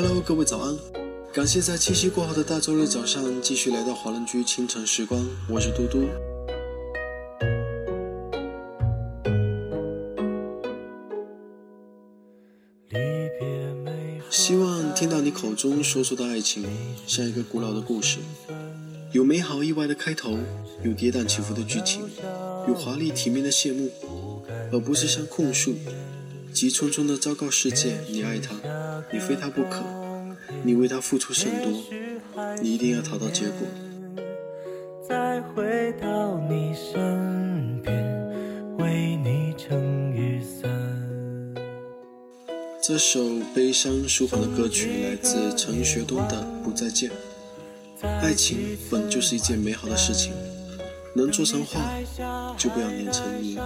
Hello，各位早安！感谢在七夕过后的大周日早上继续来到华人居清晨时光，我是嘟嘟。希望听到你口中说出的爱情，像一个古老的故事，有美好意外的开头，有跌宕起伏的剧情，有华丽体面的谢幕，而不是像控诉，急匆匆的昭告世界你爱他，你非他不可，你为他付出甚多，你一定要讨到结果。再回到你身边，为你撑雨伞。这首悲伤舒缓的歌曲来自陈学冬的《不再见》。爱情本就是一件美好的事情，能做成画，就不要粘成泥。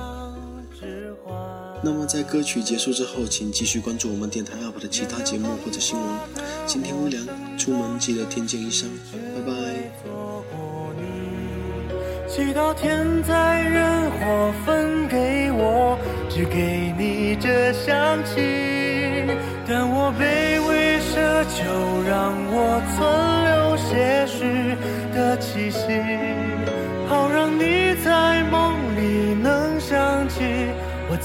那么在歌曲结束之后，请继续关注我们电台 UP 的其他节目或者新闻。今天微凉，出门记得添件衣裳，拜拜。祈祷天灾人祸分给我，只给你这香气。但我卑微奢求，让我存留些许的气息，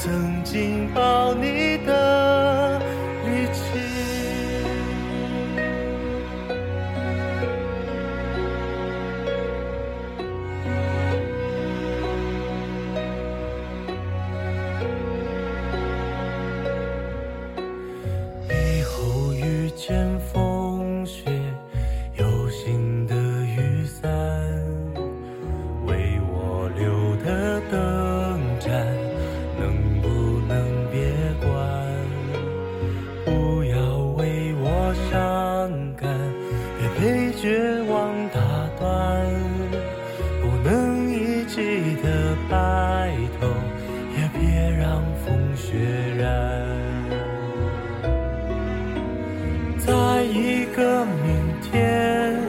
曾经抱你的力气以后遇见勇敢别被绝望打断不能一起的白头也别让风雪染。在一个明天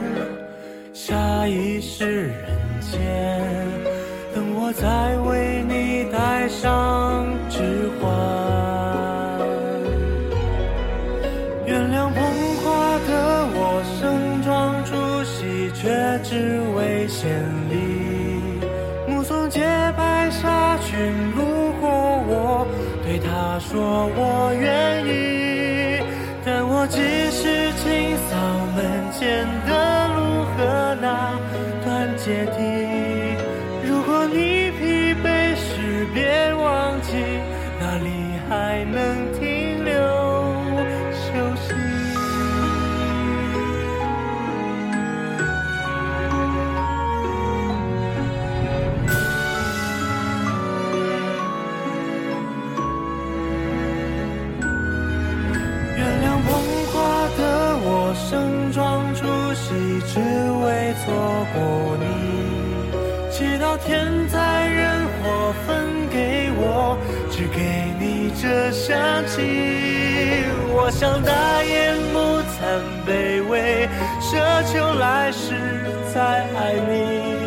下一世人间等我再为你戴上只为千里，目送洁白纱裙路过，我对他说我愿意，但我只是清扫门前的路和那段阶梯。装出席只为错过你，祈祷天灾人祸分给我，只给你这香气。我想大言不惭卑微，奢求来世再爱你。